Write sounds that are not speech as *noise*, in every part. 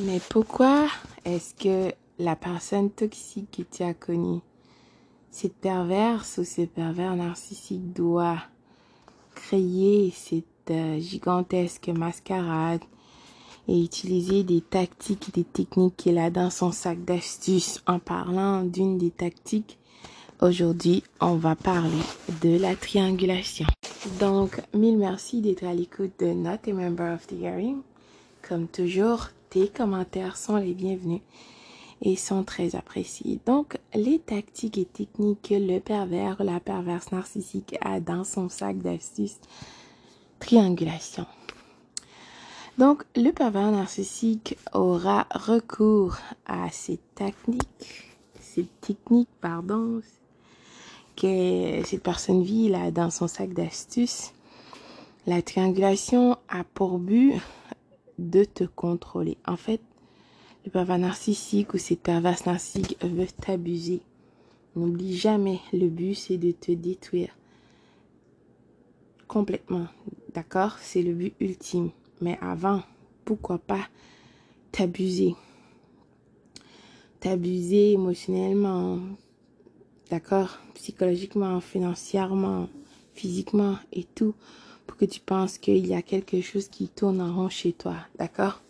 Mais pourquoi est-ce que la personne toxique que tu as connue, cette perverse ou ce pervers narcissique doit créer cette euh, gigantesque mascarade et utiliser des tactiques, des techniques qu'il a dans son sac d'astuces? En parlant d'une des tactiques Aujourd'hui, on va parler de la triangulation. Donc, mille merci d'être à l'écoute de Not a Member of the Hearing. Comme toujours, tes commentaires sont les bienvenus et sont très appréciés. Donc, les tactiques et techniques que le pervers ou la perverse narcissique a dans son sac d'astuces, triangulation. Donc, le pervers narcissique aura recours à ces techniques, ces techniques, pardon, que cette personne vit là dans son sac d'astuces. La triangulation a pour but de te contrôler. En fait, le pervers narcissique ou cette perverse narcissique veut t'abuser. N'oublie jamais, le but c'est de te détruire complètement. D'accord? C'est le but ultime. Mais avant, pourquoi pas t'abuser? T'abuser émotionnellement, d'accord? Psychologiquement, financièrement, physiquement et tout, pour que tu penses qu'il y a quelque chose qui tourne en rond chez toi, d'accord?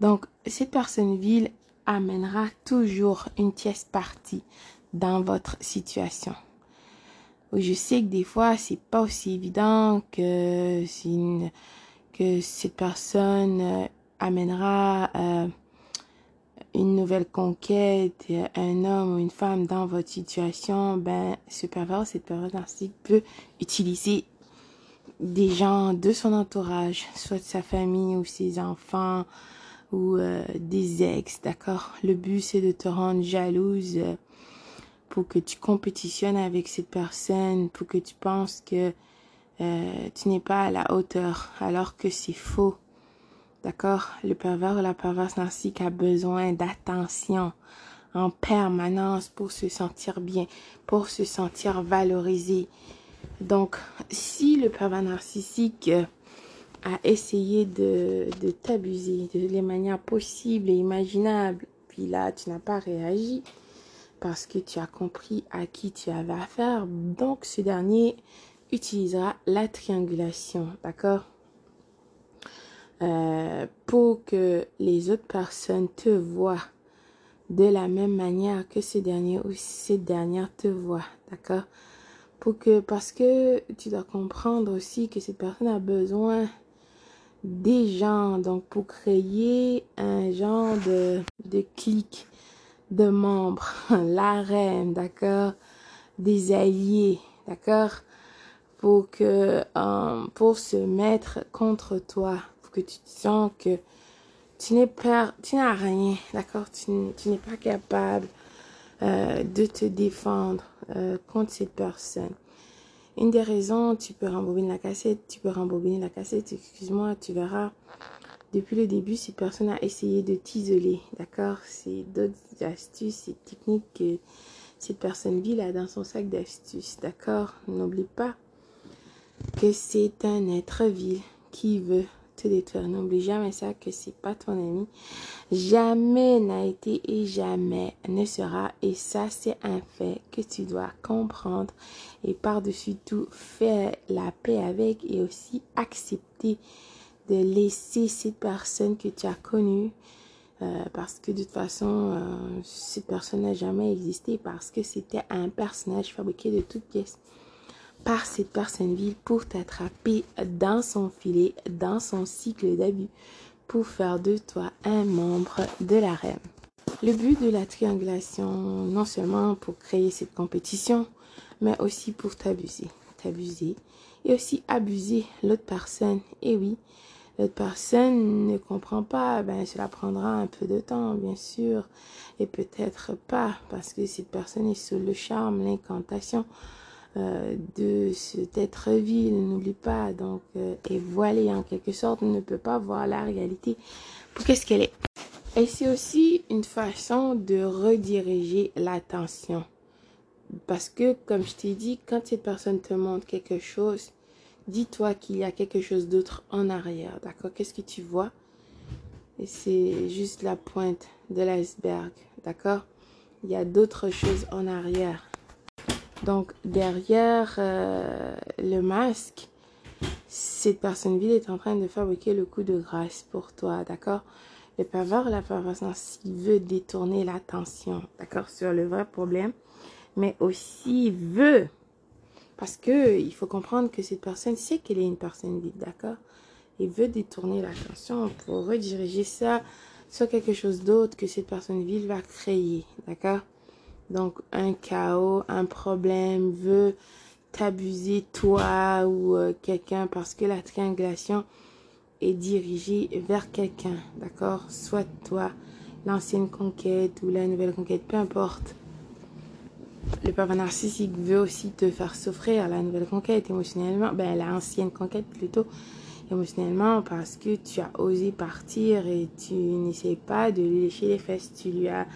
Donc, cette personne vile amènera toujours une pièce partie dans votre situation. Je sais que des fois, c'est pas aussi évident que, que cette personne euh, amènera euh, une nouvelle conquête, un homme ou une femme dans votre situation, ben, ce pervers, cette perverse narcissique peut utiliser des gens de son entourage, soit de sa famille ou ses enfants ou euh, des ex, d'accord? Le but, c'est de te rendre jalouse euh, pour que tu compétitionnes avec cette personne, pour que tu penses que euh, tu n'es pas à la hauteur, alors que c'est faux. D'accord? Le pervers ou la perverse narcissique a besoin d'attention en permanence pour se sentir bien, pour se sentir valorisé. Donc, si le pervers narcissique euh, a essayé de, t'abuser de les manières possibles et imaginables, puis là, tu n'as pas réagi parce que tu as compris à qui tu avais affaire, donc ce dernier utilisera la triangulation, d'accord? Euh, pour que les autres personnes te voient de la même manière que ces derniers ou ces dernières te voient, d'accord? Pour que, parce que tu dois comprendre aussi que cette personne a besoin des gens, donc pour créer un genre de, de clic de membres, *laughs* la reine, d'accord? Des alliés, d'accord? Pour que, euh, pour se mettre contre toi, que tu sens que tu n'es pas, tu n'as rien, d'accord? Tu, n'es pas capable euh, de te défendre euh, contre cette personne. Une des raisons, tu peux rembobiner la cassette, tu peux rembobiner la cassette, excuse-moi, tu verras. Depuis le début, cette personne a essayé de t'isoler, d'accord? C'est d'autres astuces, c'est techniques que cette personne vit là dans son sac d'astuces, d'accord? N'oublie pas que c'est un être vil qui veut te détruire. N'oublie jamais ça que c'est pas ton ami. Jamais n'a été et jamais ne sera. Et ça, c'est un fait que tu dois comprendre. Et par-dessus tout, faire la paix avec et aussi accepter de laisser cette personne que tu as connue euh, parce que de toute façon, euh, cette personne n'a jamais existé parce que c'était un personnage fabriqué de toutes pièces par cette personne vile pour t'attraper dans son filet, dans son cycle d'abus, pour faire de toi un membre de la reine. Le but de la triangulation, non seulement pour créer cette compétition, mais aussi pour t'abuser. T'abuser et aussi abuser l'autre personne. Et oui, l'autre personne ne comprend pas, ben cela prendra un peu de temps, bien sûr, et peut-être pas, parce que cette personne est sous le charme, l'incantation euh, de cet être vil, n'oublie pas, donc, euh, et voilé en quelque sorte, ne peut pas voir la réalité pour qu'est-ce qu'elle est? Et c'est aussi une façon de rediriger l'attention. Parce que, comme je t'ai dit, quand cette personne te montre quelque chose, dis-toi qu'il y a quelque chose d'autre en arrière, d'accord? Qu'est-ce que tu vois? Et c'est juste la pointe de l'iceberg, d'accord? Il y a d'autres choses en arrière. Donc, derrière euh, le masque, cette personne vide est en train de fabriquer le coup de grâce pour toi, d'accord? Le pervers, la perversion, il veut détourner l'attention, d'accord, sur le vrai problème, mais aussi veut, parce que il faut comprendre que cette personne sait qu'elle est une personne vide, d'accord? Il veut détourner l'attention pour rediriger ça sur quelque chose d'autre que cette personne vide va créer, d'accord? Donc, un chaos, un problème, veut t'abuser toi ou euh, quelqu'un parce que la triangulation est dirigée vers quelqu'un, d'accord? Soit toi, l'ancienne conquête ou la nouvelle conquête, peu importe. Le papa narcissique veut aussi te faire souffrir la nouvelle conquête émotionnellement, ben l'ancienne conquête plutôt émotionnellement parce que tu as osé partir et tu n'essayes pas de lui lécher les fesses, tu lui as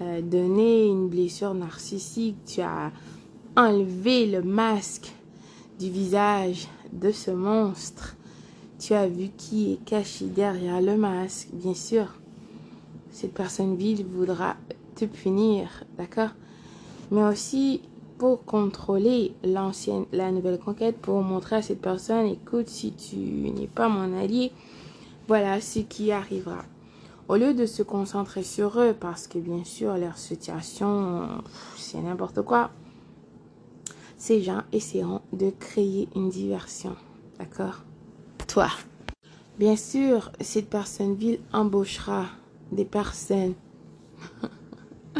euh, donné une blessure narcissique, tu as enlever le masque du visage de ce monstre. Tu as vu qui est caché derrière le masque, bien sûr. Cette personne vide voudra te punir, d'accord? Mais aussi pour contrôler l'ancienne, la nouvelle conquête, pour montrer à cette personne, écoute, si tu n'es pas mon allié, voilà ce qui arrivera. Au lieu de se concentrer sur eux, parce que bien sûr, leur situation, c'est n'importe quoi, ces gens essaieront de créer une diversion. D'accord? Toi. Bien sûr, cette personne ville embauchera des personnes. *laughs*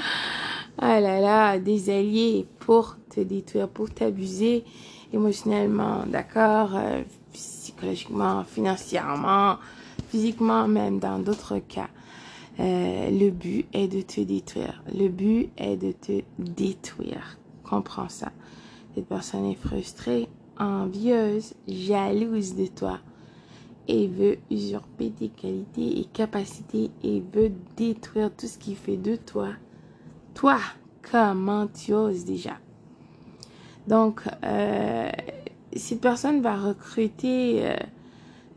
ah là là, des alliés pour te détruire, pour t'abuser émotionnellement, d'accord? Euh, Psychologiquement, financièrement, physiquement, même dans d'autres cas. Euh, le but est de te détruire. Le but est de te détruire. Comprends ça. Cette personne est frustrée, envieuse, jalouse de toi et veut usurper tes qualités et capacités et veut détruire tout ce qui fait de toi. Toi, comment tu oses déjà? Donc, euh, cette personne va recruter euh,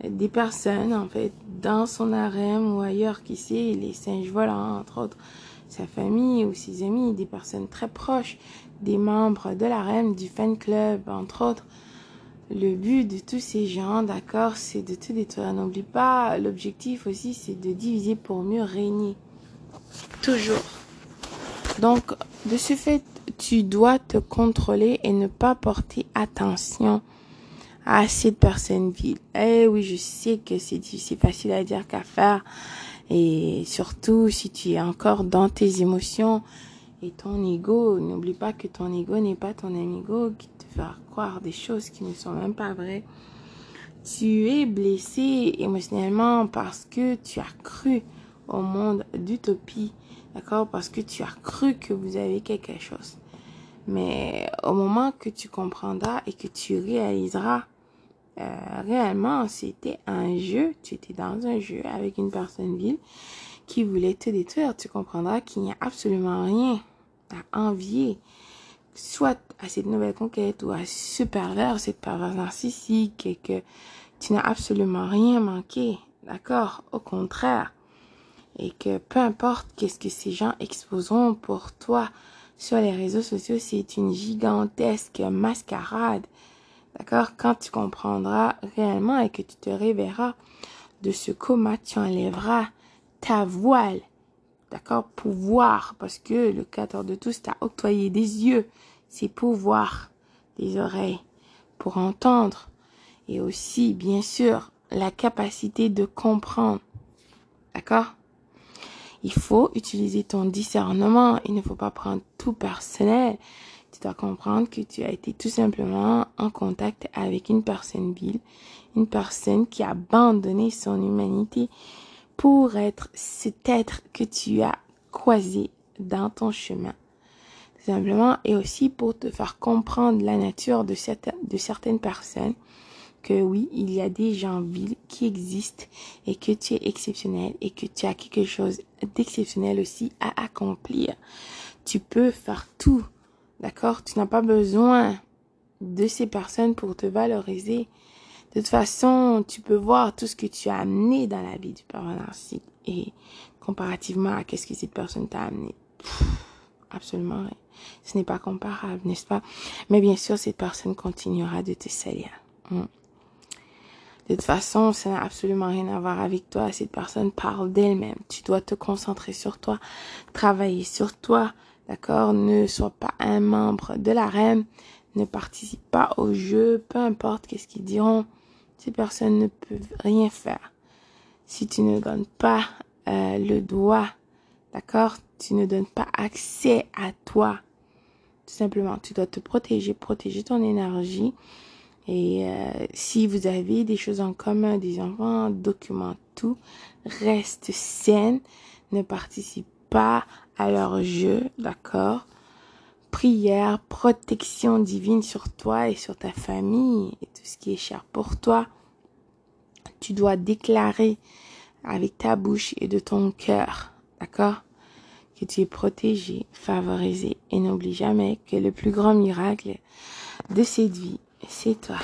des personnes, en fait, dans son harem ou ailleurs, qui sait, les singes volants, entre autres, sa famille ou ses amis, des personnes très proches, des membres de reine, du fan club, entre autres. Le but de tous ces gens, d'accord, c'est de tout détruire. N'oublie pas, l'objectif aussi, c'est de diviser pour mieux régner. Toujours. Donc, de ce fait, tu dois te contrôler et ne pas porter attention à cette personne vile. Eh oui, je sais que c'est facile à dire qu'à faire. Et surtout, si tu es encore dans tes émotions, et ton ego, n'oublie pas que ton ego n'est pas ton amigo qui te fera croire des choses qui ne sont même pas vraies. Tu es blessé émotionnellement parce que tu as cru au monde d'utopie, d'accord? Parce que tu as cru que vous avez quelque chose. Mais au moment que tu comprendras et que tu réaliseras euh, réellement, c'était un jeu, tu étais dans un jeu avec une personne ville qui voulait te détruire, tu comprendras qu'il n'y a absolument rien à envier, soit à cette nouvelle conquête ou à ce pervers, cette perverse narcissique et que tu n'as absolument rien manqué, d'accord? Au contraire. Et que peu importe qu'est-ce que ces gens exposeront pour toi sur les réseaux sociaux, c'est une gigantesque mascarade. D'accord? Quand tu comprendras réellement et que tu te réveilleras de ce coma, tu enlèveras ta voile D'accord? Pouvoir, parce que le Créateur de tous t'a octroyé des yeux, c'est pouvoir, des oreilles pour entendre, et aussi, bien sûr, la capacité de comprendre. D'accord? Il faut utiliser ton discernement, il ne faut pas prendre tout personnel. Tu dois comprendre que tu as été tout simplement en contact avec une personne vile, une personne qui a abandonné son humanité pour être cet être que tu as croisé dans ton chemin. Tout simplement, et aussi pour te faire comprendre la nature de, de certaines personnes, que oui, il y a des gens vils qui existent et que tu es exceptionnel et que tu as quelque chose d'exceptionnel aussi à accomplir. Tu peux faire tout, d'accord? Tu n'as pas besoin de ces personnes pour te valoriser. De toute façon, tu peux voir tout ce que tu as amené dans la vie du père narcissique. et comparativement à qu'est-ce que cette personne t'a amené. absolument. Ce n'est pas comparable, n'est-ce pas? Mais bien sûr, cette personne continuera de te salir. Hmm. De toute façon, ça n'a absolument rien à voir avec toi. Cette personne parle d'elle-même. Tu dois te concentrer sur toi, travailler sur toi, d'accord? Ne sois pas un membre de la reine, ne participe pas au jeu, peu importe qu'est-ce qu'ils diront. Ces personnes ne peuvent rien faire. Si tu ne donnes pas euh, le doigt, d'accord? Tu ne donnes pas accès à toi. Tout simplement, tu dois te protéger, protéger ton énergie et euh, si vous avez des choses en commun, des enfants, documente tout, reste saine, ne participe pas à leur jeu, d'accord? Prière, protection divine sur toi et sur ta famille et tout ce qui est cher pour toi. Tu dois déclarer avec ta bouche et de ton cœur, d'accord? Que tu es protégé, favorisé et n'oublie jamais que le plus grand miracle de cette vie c'est toi.